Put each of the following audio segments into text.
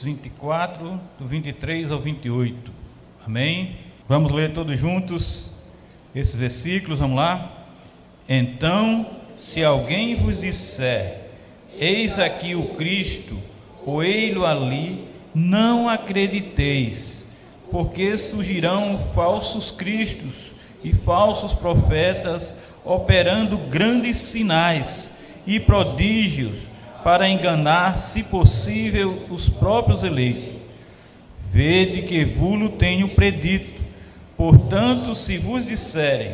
Mateus 24, do 23 ao 28. Amém? Vamos ler todos juntos esses versículos, vamos lá? Então, se alguém vos disser, eis aqui o Cristo, ou ei-lo ali, não acrediteis, porque surgirão falsos cristos e falsos profetas, operando grandes sinais e prodígios para enganar, se possível, os próprios eleitos. Vede que vulo tenho predito. Portanto, se vos disserem,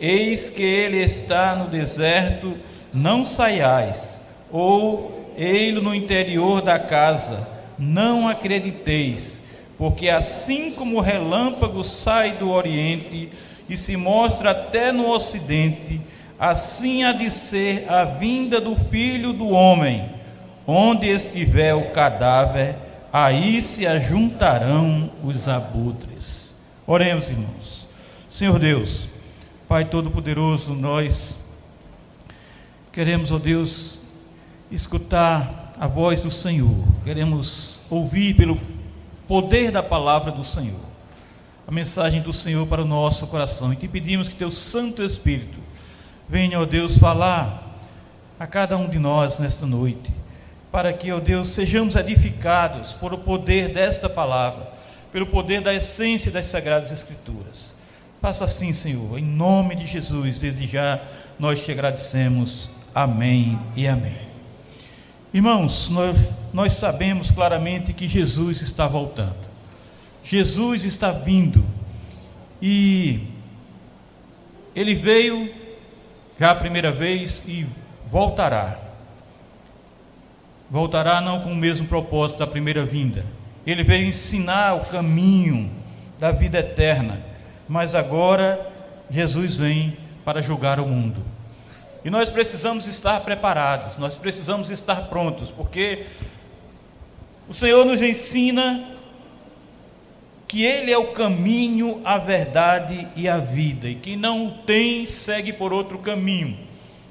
eis que ele está no deserto, não saiais, ou ei-lo no interior da casa, não acrediteis, porque assim como o relâmpago sai do oriente e se mostra até no ocidente, assim há de ser a vinda do filho do homem. Onde estiver o cadáver, aí se ajuntarão os abutres. Oremos, irmãos. Senhor Deus, Pai Todo-Poderoso, nós queremos, ó Deus, escutar a voz do Senhor, queremos ouvir pelo poder da palavra do Senhor a mensagem do Senhor para o nosso coração. E te pedimos que teu Santo Espírito venha, ó Deus, falar a cada um de nós nesta noite, para que, ó Deus, sejamos edificados por o poder desta palavra, pelo poder da essência das Sagradas Escrituras. Faça assim, Senhor, em nome de Jesus, desde já nós te agradecemos. Amém e amém. Irmãos, nós, nós sabemos claramente que Jesus está voltando. Jesus está vindo e ele veio já a primeira vez e voltará. Voltará não com o mesmo propósito da primeira vinda. Ele veio ensinar o caminho da vida eterna, mas agora Jesus vem para julgar o mundo. E nós precisamos estar preparados, nós precisamos estar prontos, porque o Senhor nos ensina que Ele é o caminho, a verdade e a vida, e que não o tem, segue por outro caminho,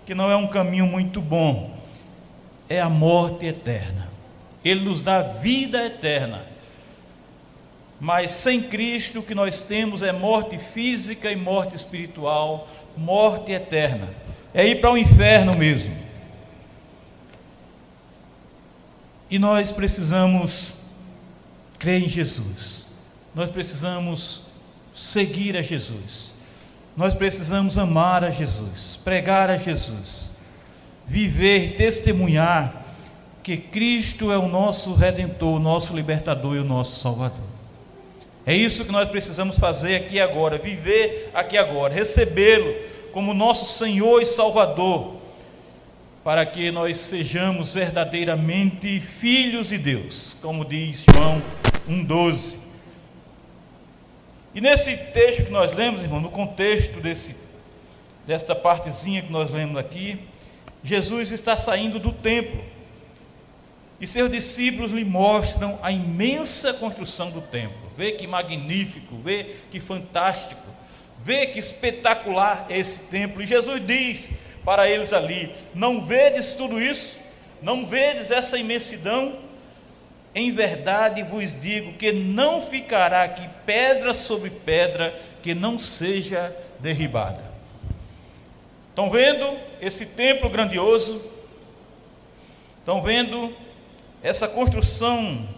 que não é um caminho muito bom, é a morte eterna. Ele nos dá vida eterna. Mas sem Cristo o que nós temos é morte física e morte espiritual, morte eterna. É ir para o inferno mesmo. E nós precisamos crer em Jesus nós precisamos seguir a Jesus. Nós precisamos amar a Jesus, pregar a Jesus, viver, testemunhar que Cristo é o nosso redentor, o nosso libertador e o nosso salvador. É isso que nós precisamos fazer aqui agora, viver aqui agora, recebê-lo como nosso Senhor e Salvador, para que nós sejamos verdadeiramente filhos de Deus, como diz João 1,12. E nesse texto que nós lemos, irmão, no contexto desse, desta partezinha que nós lemos aqui, Jesus está saindo do templo. E seus discípulos lhe mostram a imensa construção do templo. Vê que magnífico, vê que fantástico, vê que espetacular é esse templo. E Jesus diz para eles ali: Não vedes tudo isso? Não vedes essa imensidão? Em verdade vos digo que não ficará aqui pedra sobre pedra que não seja derribada. Estão vendo esse templo grandioso? Estão vendo essa construção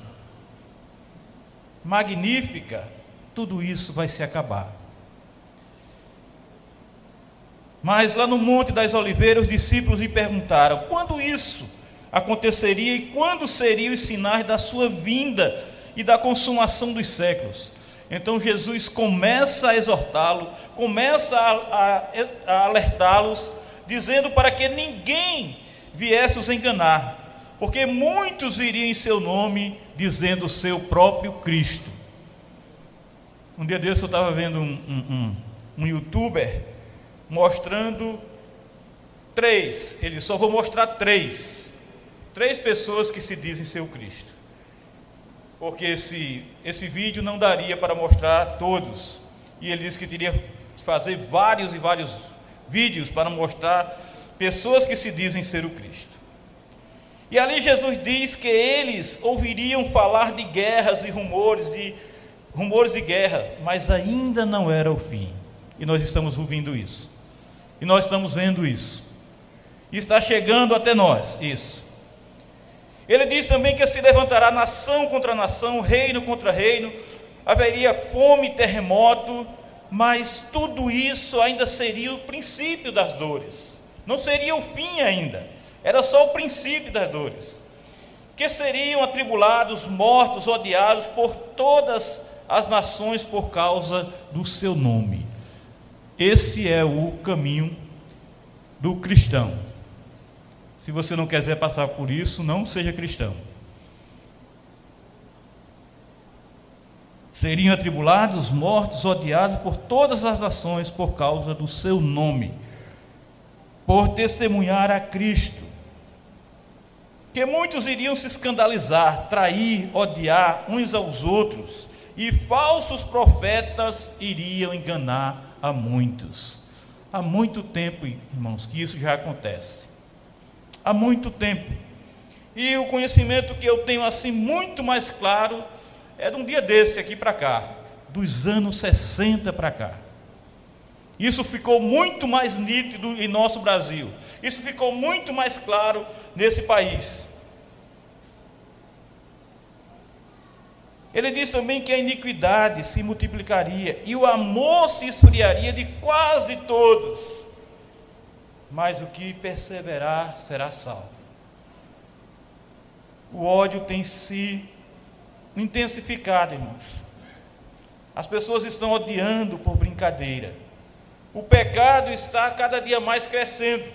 magnífica? Tudo isso vai se acabar. Mas lá no Monte das Oliveiras, os discípulos lhe perguntaram: quando isso? Aconteceria e quando seriam os sinais da sua vinda e da consumação dos séculos. Então Jesus começa a exortá-lo, começa a, a, a alertá-los, dizendo para que ninguém viesse os enganar, porque muitos viriam em seu nome, dizendo o seu próprio Cristo. Um dia desse eu estava vendo um, um, um, um youtuber mostrando três, ele só vou mostrar três Três pessoas que se dizem ser o Cristo. Porque esse, esse vídeo não daria para mostrar todos. E ele disse que teria que fazer vários e vários vídeos para mostrar pessoas que se dizem ser o Cristo. E ali Jesus diz que eles ouviriam falar de guerras e rumores de rumores de guerra, mas ainda não era o fim. E nós estamos ouvindo isso. E nós estamos vendo isso. E está chegando até nós isso. Ele diz também que se levantará nação contra nação, reino contra reino, haveria fome, terremoto, mas tudo isso ainda seria o princípio das dores. Não seria o fim ainda. Era só o princípio das dores. Que seriam atribulados, mortos, odiados por todas as nações por causa do seu nome. Esse é o caminho do cristão. Se você não quiser passar por isso, não seja cristão. Seriam atribulados, mortos, odiados por todas as nações por causa do seu nome, por testemunhar a Cristo. Que muitos iriam se escandalizar, trair, odiar uns aos outros, e falsos profetas iriam enganar a muitos. Há muito tempo, irmãos, que isso já acontece há muito tempo. E o conhecimento que eu tenho assim muito mais claro é de um dia desse aqui para cá, dos anos 60 para cá. Isso ficou muito mais nítido em nosso Brasil. Isso ficou muito mais claro nesse país. Ele diz também que a iniquidade se multiplicaria e o amor se esfriaria de quase todos mas o que perseverar será salvo. O ódio tem se intensificado, irmãos. As pessoas estão odiando por brincadeira. O pecado está cada dia mais crescendo.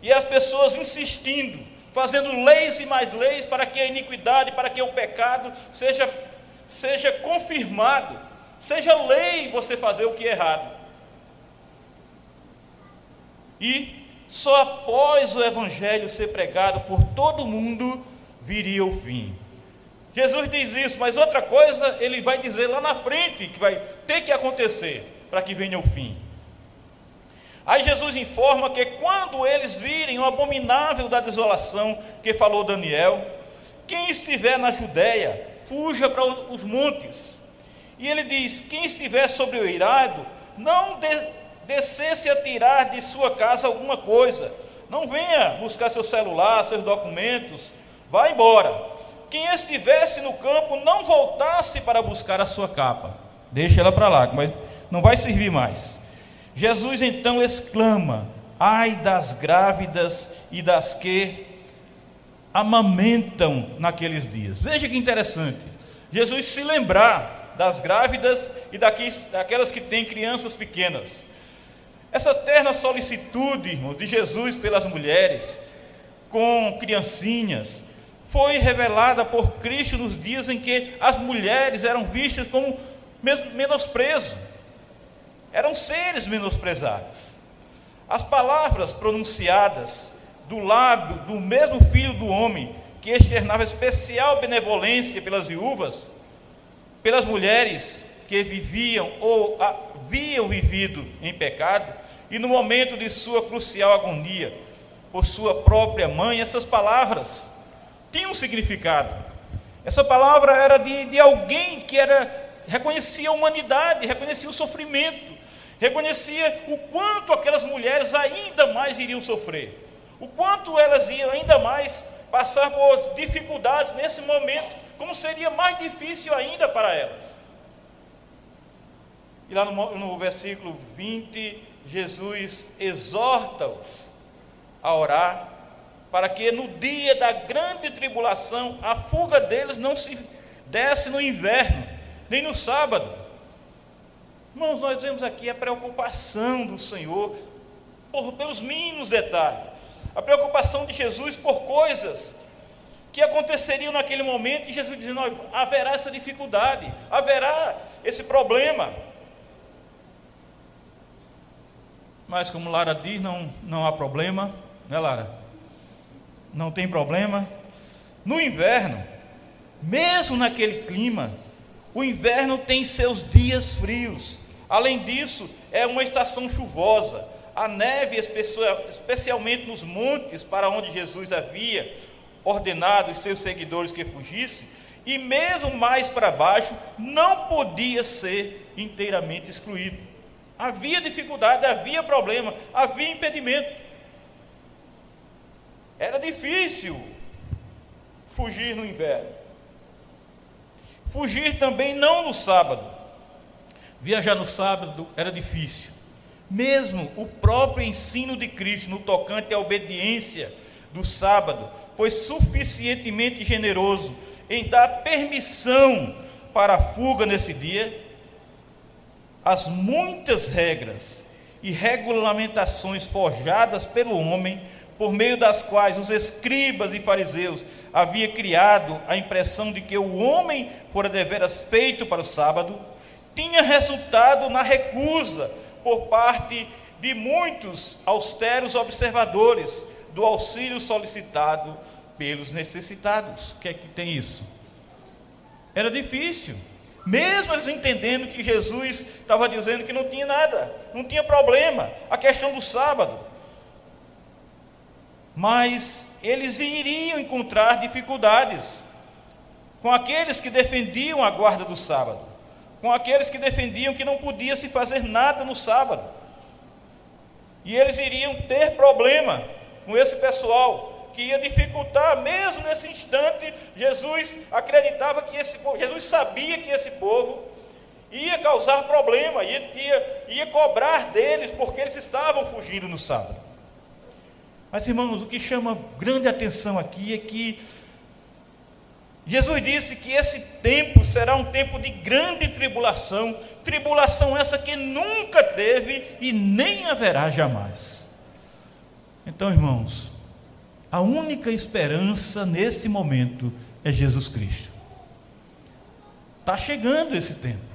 E as pessoas insistindo, fazendo leis e mais leis para que a iniquidade, para que o pecado seja, seja confirmado. Seja lei você fazer o que é errado. E só após o Evangelho ser pregado por todo mundo viria o fim. Jesus diz isso, mas outra coisa ele vai dizer lá na frente que vai ter que acontecer para que venha o fim. Aí Jesus informa que quando eles virem o abominável da desolação que falou Daniel, quem estiver na Judéia, fuja para os montes. E ele diz: quem estiver sobre o irado, não de, descesse a tirar de sua casa alguma coisa. Não venha buscar seu celular, seus documentos, vá embora. Quem estivesse no campo não voltasse para buscar a sua capa. Deixa ela para lá, mas não vai servir mais. Jesus então exclama: Ai das grávidas e das que amamentam naqueles dias. Veja que interessante. Jesus se lembrar das grávidas e daquelas que têm crianças pequenas. Essa terna solicitude, irmão, de Jesus pelas mulheres, com criancinhas, foi revelada por Cristo nos dias em que as mulheres eram vistas como menosprezo, eram seres menosprezados. As palavras pronunciadas do lábio do mesmo filho do homem, que externava especial benevolência pelas viúvas, pelas mulheres que viviam ou haviam vivido em pecado, e no momento de sua crucial agonia, por sua própria mãe, essas palavras tinham significado. Essa palavra era de, de alguém que era reconhecia a humanidade, reconhecia o sofrimento, reconhecia o quanto aquelas mulheres ainda mais iriam sofrer, o quanto elas iam ainda mais passar por dificuldades nesse momento, como seria mais difícil ainda para elas. E lá no, no versículo 20 Jesus exorta-os a orar, para que no dia da grande tribulação a fuga deles não se desse no inverno, nem no sábado. Irmãos, nós vemos aqui a preocupação do Senhor por, pelos mínimos detalhes, a preocupação de Jesus por coisas que aconteceriam naquele momento, e Jesus dizendo: haverá essa dificuldade, haverá esse problema. Mas como Lara diz, não, não há problema, né, Lara? Não tem problema. No inverno, mesmo naquele clima, o inverno tem seus dias frios. Além disso, é uma estação chuvosa. A neve, especialmente nos montes para onde Jesus havia, ordenado aos seus seguidores que fugisse, e mesmo mais para baixo, não podia ser inteiramente excluído. Havia dificuldade, havia problema, havia impedimento. Era difícil fugir no inverno. Fugir também não no sábado. Viajar no sábado era difícil. Mesmo o próprio ensino de Cristo no tocante à obediência do sábado foi suficientemente generoso em dar permissão para a fuga nesse dia. As muitas regras e regulamentações forjadas pelo homem, por meio das quais os escribas e fariseus havia criado a impressão de que o homem fora deveras feito para o sábado, tinha resultado na recusa por parte de muitos austeros observadores do auxílio solicitado pelos necessitados. O que é que tem isso? Era difícil. Mesmo eles entendendo que Jesus estava dizendo que não tinha nada, não tinha problema, a questão do sábado. Mas eles iriam encontrar dificuldades com aqueles que defendiam a guarda do sábado, com aqueles que defendiam que não podia se fazer nada no sábado. E eles iriam ter problema com esse pessoal, que ia dificultar, mesmo nesse instante, Jesus acreditava que esse povo, Jesus sabia que esse povo ia causar problema, ia, ia, ia cobrar deles, porque eles estavam fugindo no sábado. Mas, irmãos, o que chama grande atenção aqui é que Jesus disse que esse tempo será um tempo de grande tribulação, tribulação essa que nunca teve e nem haverá jamais. Então, irmãos, a única esperança neste momento é Jesus Cristo. Está chegando esse tempo.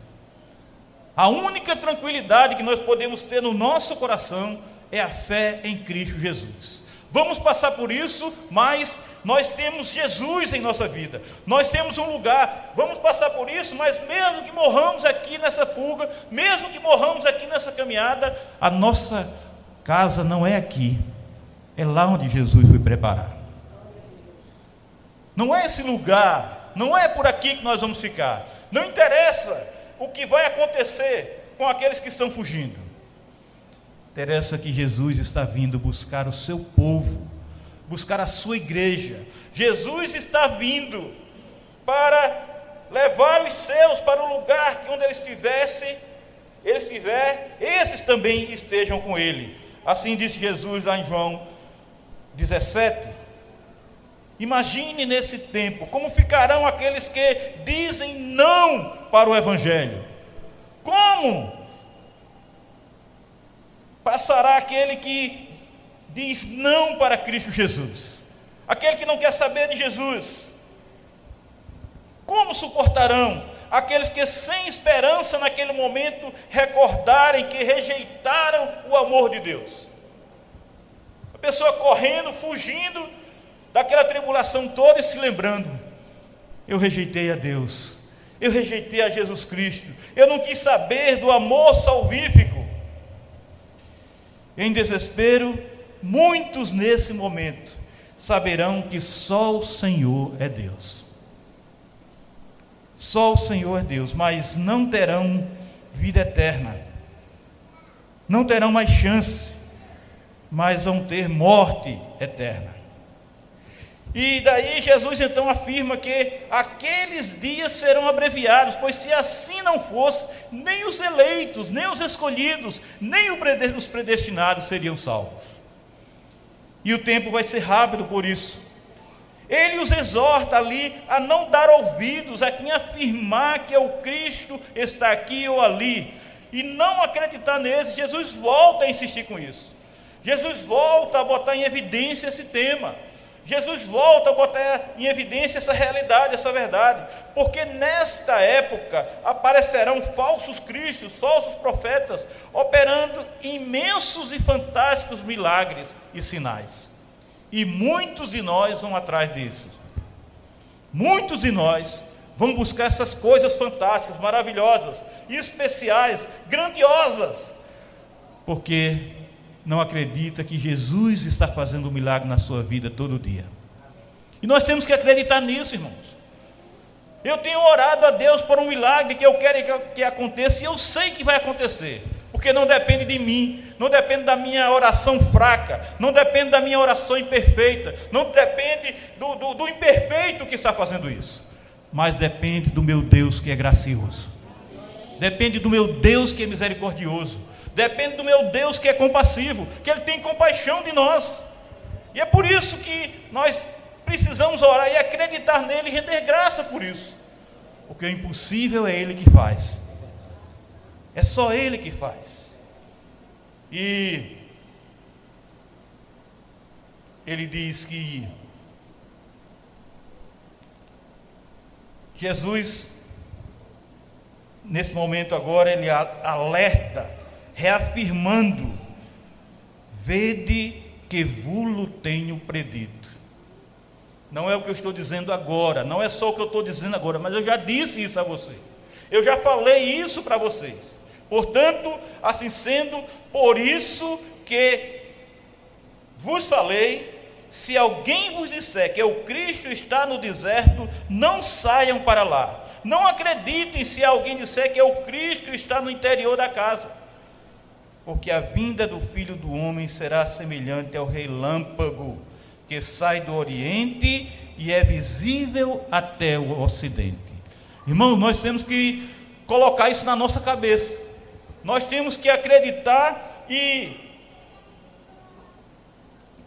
A única tranquilidade que nós podemos ter no nosso coração é a fé em Cristo Jesus. Vamos passar por isso, mas nós temos Jesus em nossa vida. Nós temos um lugar. Vamos passar por isso, mas mesmo que morramos aqui nessa fuga, mesmo que morramos aqui nessa caminhada, a nossa casa não é aqui. É lá onde Jesus foi preparar. Não é esse lugar, não é por aqui que nós vamos ficar. Não interessa o que vai acontecer com aqueles que estão fugindo. Interessa que Jesus está vindo buscar o seu povo, buscar a sua igreja. Jesus está vindo para levar os seus para o lugar que onde ele estivesse, ele estiver, esses também estejam com ele. Assim disse Jesus lá em João 17. Imagine nesse tempo como ficarão aqueles que dizem não para o evangelho. Como passará aquele que diz não para Cristo Jesus, aquele que não quer saber de Jesus. Como suportarão aqueles que, sem esperança naquele momento, recordarem que rejeitaram o amor de Deus? A pessoa correndo, fugindo daquela tribulação toda e se lembrando: eu rejeitei a Deus, eu rejeitei a Jesus Cristo, eu não quis saber do amor salvífico em desespero, muitos nesse momento saberão que só o Senhor é Deus. Só o Senhor é Deus, mas não terão vida eterna, não terão mais chance, mas vão ter morte eterna. E daí Jesus então afirma que aqueles dias serão abreviados, pois se assim não fosse, nem os eleitos, nem os escolhidos, nem os predestinados seriam salvos. E o tempo vai ser rápido por isso. Ele os exorta ali a não dar ouvidos a quem afirmar que é o Cristo está aqui ou ali, e não acreditar nesse. Jesus volta a insistir com isso. Jesus volta a botar em evidência esse tema. Jesus volta a botar em evidência essa realidade, essa verdade, porque nesta época aparecerão falsos cristos, falsos profetas, operando imensos e fantásticos milagres e sinais. E muitos de nós vão atrás disso. Muitos de nós vão buscar essas coisas fantásticas, maravilhosas, especiais, grandiosas, porque não acredita que Jesus está fazendo um milagre na sua vida todo dia. E nós temos que acreditar nisso, irmãos. Eu tenho orado a Deus por um milagre que eu quero que, aconteça, e eu sei que vai acontecer, porque não depende de mim, não depende da minha oração fraca, não depende da minha oração imperfeita, não depende do, do, do imperfeito que está fazendo isso, mas depende do meu Deus que é gracioso, depende do meu Deus que é misericordioso, depende do meu Deus que é compassivo, que Ele tem compaixão de nós, e é por isso que nós precisamos orar e acreditar nele e render graça por isso. Porque o impossível é ele que faz. É só ele que faz. E ele diz que Jesus, nesse momento agora, ele alerta, reafirmando: Vede que vulo tenho predito. Não é o que eu estou dizendo agora, não é só o que eu estou dizendo agora, mas eu já disse isso a vocês. Eu já falei isso para vocês. Portanto, assim sendo, por isso que vos falei, se alguém vos disser que o Cristo está no deserto, não saiam para lá. Não acreditem se alguém disser que o Cristo está no interior da casa. Porque a vinda do Filho do Homem será semelhante ao relâmpago que sai do Oriente e é visível até o Ocidente. Irmão, nós temos que colocar isso na nossa cabeça. Nós temos que acreditar e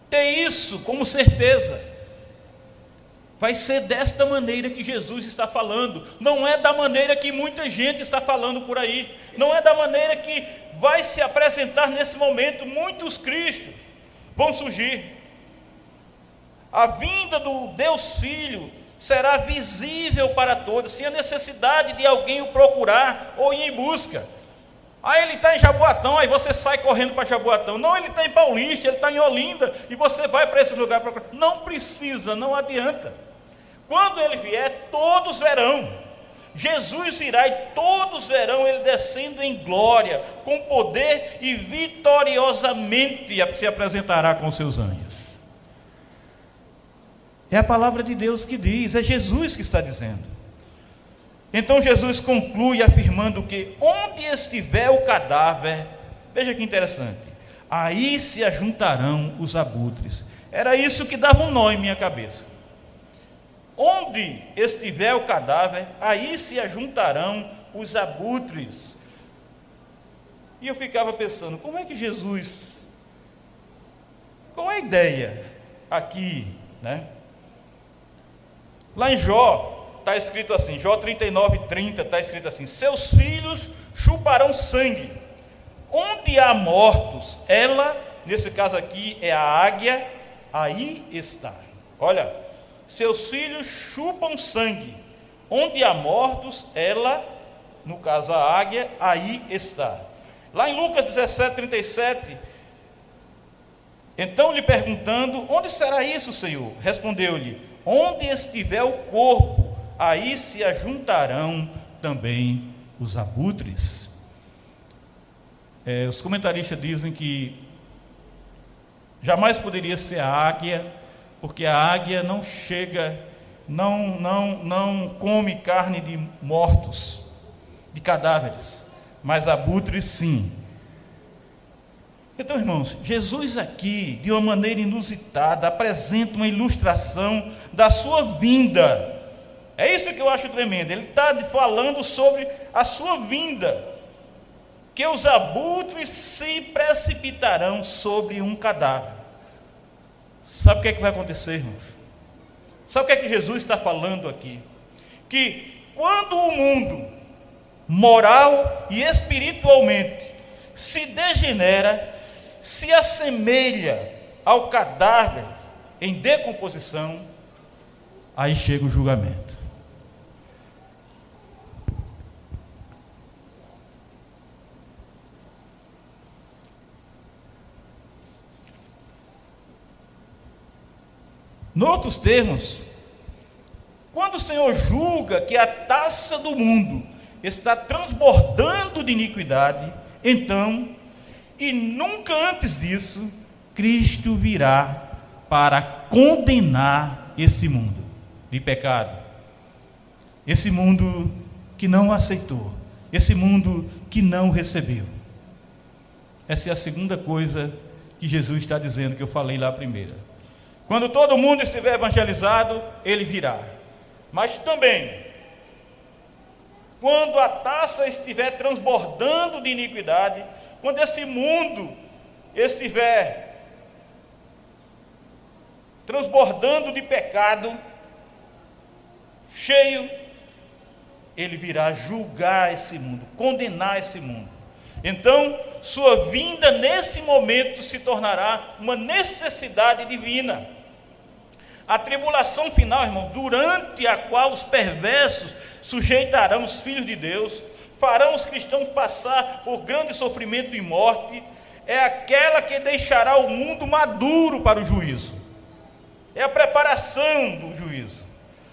ter isso como certeza. Vai ser desta maneira que Jesus está falando, não é da maneira que muita gente está falando por aí, não é da maneira que vai se apresentar nesse momento. Muitos cristos vão surgir. A vinda do Deus Filho será visível para todos, sem a necessidade de alguém o procurar ou ir em busca. Aí ele está em Jaboatão, aí você sai correndo para Jaboatão. Não, ele está em Paulista, ele está em Olinda, e você vai para esse lugar. Não precisa, não adianta. Quando ele vier, todos verão. Jesus virá e todos verão ele descendo em glória, com poder e vitoriosamente se apresentará com seus anjos. É a palavra de Deus que diz, é Jesus que está dizendo. Então Jesus conclui afirmando que onde estiver o cadáver, veja que interessante, aí se ajuntarão os abutres. Era isso que dava um nó em minha cabeça. Onde estiver o cadáver, aí se ajuntarão os abutres. E eu ficava pensando, como é que Jesus, qual é a ideia aqui, né? Lá em Jó, está escrito assim, Jó 39, 30, está escrito assim: Seus filhos chuparão sangue. Onde há mortos, ela, nesse caso aqui é a águia, aí está. Olha, seus filhos chupam sangue. Onde há mortos, ela, no caso a águia, aí está. Lá em Lucas 17, 37, então lhe perguntando: Onde será isso, Senhor? Respondeu-lhe: Onde estiver o corpo, aí se ajuntarão também os abutres. É, os comentaristas dizem que jamais poderia ser a águia, porque a águia não chega, não, não, não come carne de mortos, de cadáveres, mas abutres sim. Então, irmãos, Jesus aqui, de uma maneira inusitada, apresenta uma ilustração da sua vinda. É isso que eu acho tremendo. Ele está falando sobre a sua vinda. Que os abutres se precipitarão sobre um cadáver. Sabe o que é que vai acontecer, irmãos? Sabe o que é que Jesus está falando aqui? Que quando o mundo, moral e espiritualmente, se degenera, se assemelha ao cadáver em decomposição, aí chega o julgamento. Noutros termos, quando o Senhor julga que a taça do mundo está transbordando de iniquidade, então e nunca antes disso, Cristo virá para condenar esse mundo de pecado, esse mundo que não aceitou, esse mundo que não recebeu. Essa é a segunda coisa que Jesus está dizendo que eu falei lá primeira. Quando todo mundo estiver evangelizado, ele virá. Mas também, quando a taça estiver transbordando de iniquidade, quando esse mundo estiver transbordando de pecado, cheio, ele virá julgar esse mundo, condenar esse mundo. Então, sua vinda nesse momento se tornará uma necessidade divina. A tribulação final, irmão, durante a qual os perversos sujeitarão os filhos de Deus, farão os cristãos passar por grande sofrimento e morte, é aquela que deixará o mundo maduro para o juízo. É a preparação do juízo.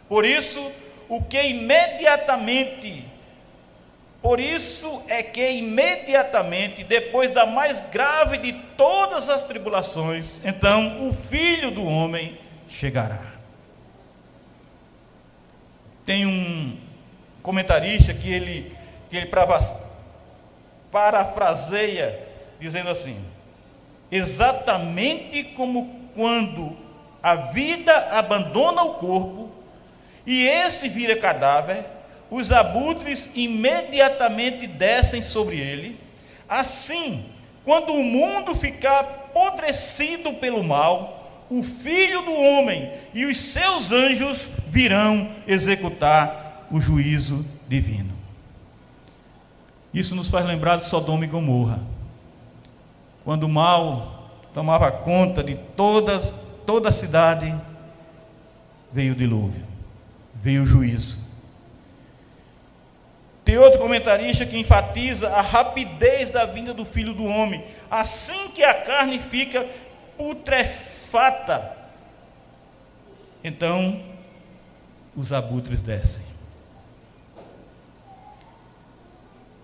Por isso, o que imediatamente, por isso é que imediatamente, depois da mais grave de todas as tribulações, então o filho do homem chegará. Tem um comentarista que ele, que ele parafraseia dizendo assim: exatamente como quando a vida abandona o corpo e esse vira cadáver, os abutres imediatamente descem sobre ele. Assim, quando o mundo ficar apodrecido pelo mal, o filho do homem e os seus anjos virão executar o juízo divino. Isso nos faz lembrar de Sodoma e Gomorra. Quando o mal tomava conta de todas, toda a cidade, veio o dilúvio, veio o juízo. Tem outro comentarista que enfatiza a rapidez da vinda do filho do homem. Assim que a carne fica putrefata, fata. Então, os abutres descem.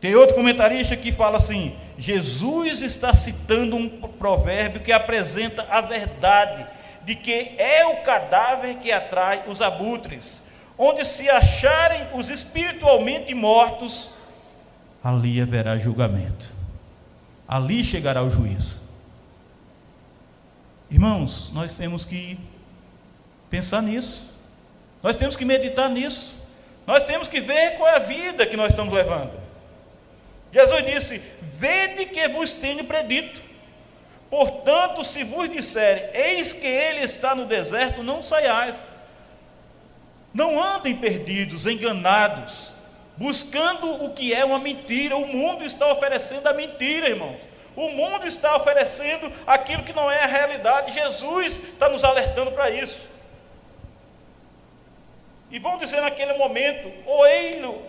Tem outro comentarista que fala assim: Jesus está citando um provérbio que apresenta a verdade de que é o cadáver que atrai os abutres. Onde se acharem os espiritualmente mortos, ali haverá julgamento. Ali chegará o juízo. Irmãos, nós temos que pensar nisso. Nós temos que meditar nisso. Nós temos que ver qual é a vida que nós estamos levando. Jesus disse: Vede que vos tenho predito. Portanto, se vos disserem, eis que ele está no deserto, não saiais. Não andem perdidos, enganados, buscando o que é uma mentira. O mundo está oferecendo a mentira, irmãos. O mundo está oferecendo aquilo que não é a realidade. Jesus está nos alertando para isso. E vão dizer naquele momento: Oei-lo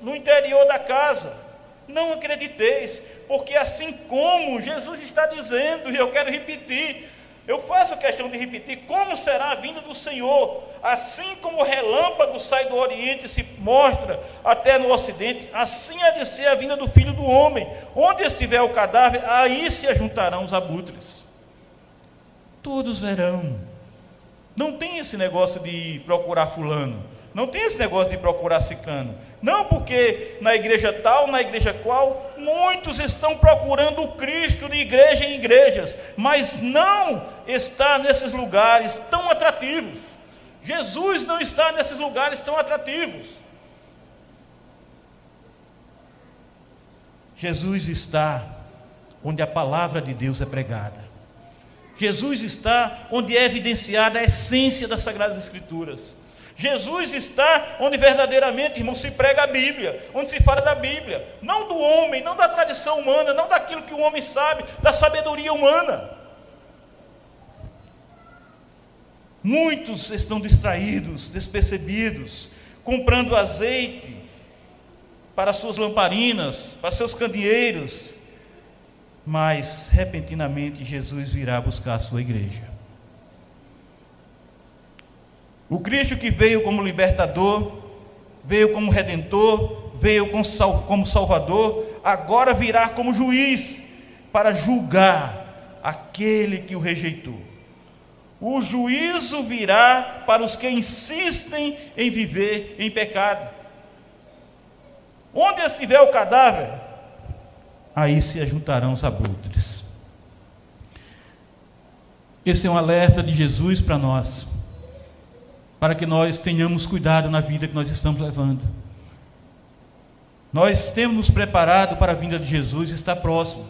no interior da casa. Não acrediteis, porque assim como Jesus está dizendo, e eu quero repetir, eu faço questão de repetir como será a vinda do Senhor. Assim como o relâmpago sai do Oriente e se mostra até no Ocidente, assim há de ser a vinda do Filho do Homem. Onde estiver o cadáver, aí se ajuntarão os abutres. Todos verão. Não tem esse negócio de procurar fulano. Não tem esse negócio de procurar cicano. Não porque na igreja tal, na igreja qual, muitos estão procurando o Cristo de igreja em igrejas, mas não está nesses lugares tão atrativos. Jesus não está nesses lugares tão atrativos. Jesus está onde a palavra de Deus é pregada. Jesus está onde é evidenciada a essência das Sagradas Escrituras. Jesus está onde verdadeiramente, irmão, se prega a Bíblia, onde se fala da Bíblia, não do homem, não da tradição humana, não daquilo que o homem sabe, da sabedoria humana. Muitos estão distraídos, despercebidos, comprando azeite para suas lamparinas, para seus candeeiros, mas repentinamente Jesus virá buscar a sua igreja. O Cristo que veio como libertador, veio como redentor, veio como salvador, agora virá como juiz para julgar aquele que o rejeitou. o juízo virá para os que insistem em viver em pecado. Onde estiver o cadáver, aí se ajuntarão os abutres. Esse é um alerta de Jesus para nós, para que nós tenhamos cuidado na vida que nós estamos levando. Nós temos nos preparado para a vinda de Jesus, está próximo.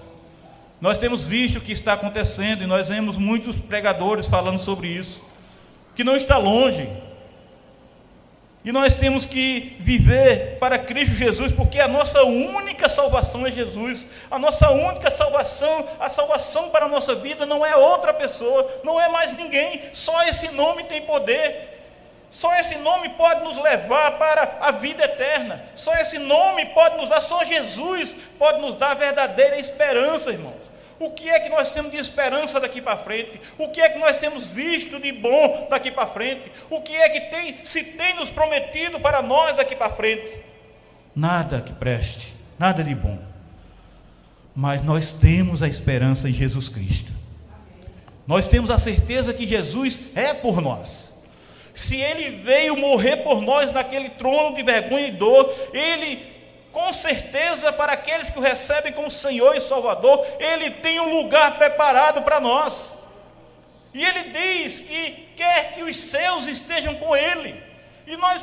Nós temos visto o que está acontecendo e nós vemos muitos pregadores falando sobre isso, que não está longe. E nós temos que viver para Cristo Jesus, porque a nossa única salvação é Jesus. A nossa única salvação, a salvação para a nossa vida não é outra pessoa, não é mais ninguém. Só esse nome tem poder. Só esse nome pode nos levar para a vida eterna. Só esse nome pode nos dar, só Jesus pode nos dar verdadeira esperança, irmãos. O que é que nós temos de esperança daqui para frente? O que é que nós temos visto de bom daqui para frente? O que é que tem, se tem nos prometido para nós daqui para frente? Nada que preste, nada de bom. Mas nós temos a esperança em Jesus Cristo. Nós temos a certeza que Jesus é por nós. Se ele veio morrer por nós naquele trono de vergonha e dor, ele, com certeza, para aqueles que o recebem como Senhor e Salvador, ele tem um lugar preparado para nós. E ele diz que quer que os seus estejam com ele, e nós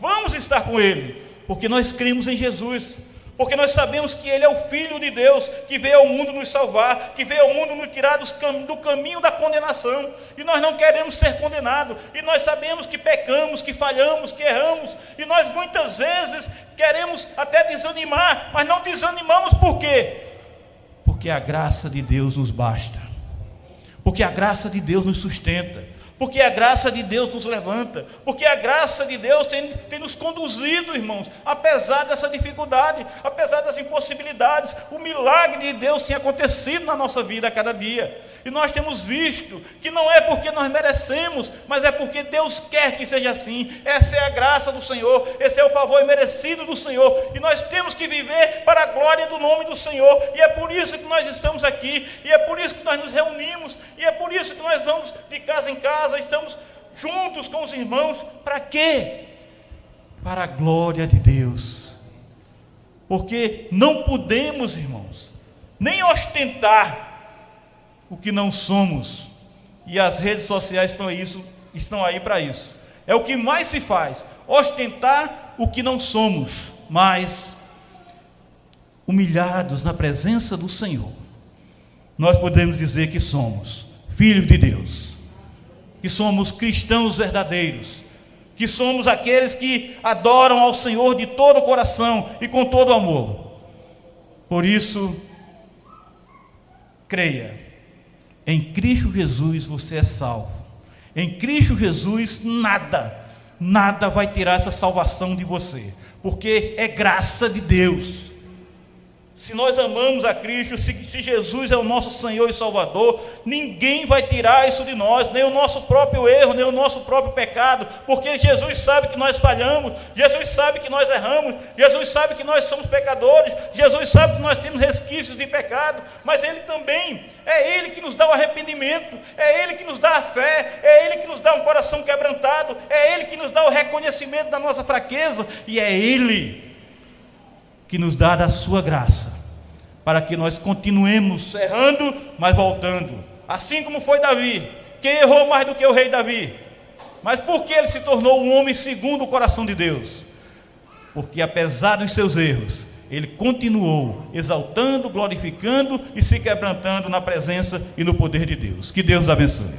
vamos estar com ele, porque nós cremos em Jesus porque nós sabemos que Ele é o Filho de Deus, que veio ao mundo nos salvar, que veio ao mundo nos tirar do caminho da condenação, e nós não queremos ser condenados, e nós sabemos que pecamos, que falhamos, que erramos, e nós muitas vezes queremos até desanimar, mas não desanimamos por quê? Porque a graça de Deus nos basta, porque a graça de Deus nos sustenta, porque a graça de Deus nos levanta, porque a graça de Deus tem, tem nos conduzido, irmãos, apesar dessa dificuldade, apesar das impossibilidades, o milagre de Deus tem acontecido na nossa vida a cada dia, e nós temos visto que não é porque nós merecemos, mas é porque Deus quer que seja assim, essa é a graça do Senhor, esse é o favor merecido do Senhor, e nós temos que viver para a glória do nome do Senhor, e é por isso que nós estamos aqui, e é por isso que nós nos reunimos, e é por isso que nós vamos de casa em casa casa, estamos juntos com os irmãos, para quê? Para a glória de Deus. Porque não podemos, irmãos, nem ostentar o que não somos. E as redes sociais estão, isso, estão aí para isso. É o que mais se faz, ostentar o que não somos, mas humilhados na presença do Senhor, nós podemos dizer que somos filhos de Deus que somos cristãos verdadeiros, que somos aqueles que adoram ao Senhor de todo o coração e com todo o amor. Por isso, creia, em Cristo Jesus você é salvo. Em Cristo Jesus nada, nada vai tirar essa salvação de você, porque é graça de Deus. Se nós amamos a Cristo, se, se, Jesus é o nosso Senhor e Salvador, ninguém vai tirar isso de nós, nem o nosso próprio erro, nem o nosso próprio pecado, porque Jesus sabe que nós falhamos, Jesus sabe que nós erramos, Jesus sabe que nós somos pecadores, Jesus sabe que nós temos resquícios de pecado, mas Ele também, é Ele que nos dá o arrependimento, é Ele que nos dá a fé, é Ele que nos dá um coração quebrantado, é Ele que nos dá o reconhecimento da nossa fraqueza, e é Ele que nos dá da sua graça, para que nós continuemos errando, mas voltando. Assim como foi Davi, quem errou mais do que o rei Davi? Mas por que ele se tornou um homem segundo o coração de Deus? Porque apesar dos seus erros, ele continuou exaltando, glorificando e se quebrantando na presença e no poder de Deus. Que Deus abençoe.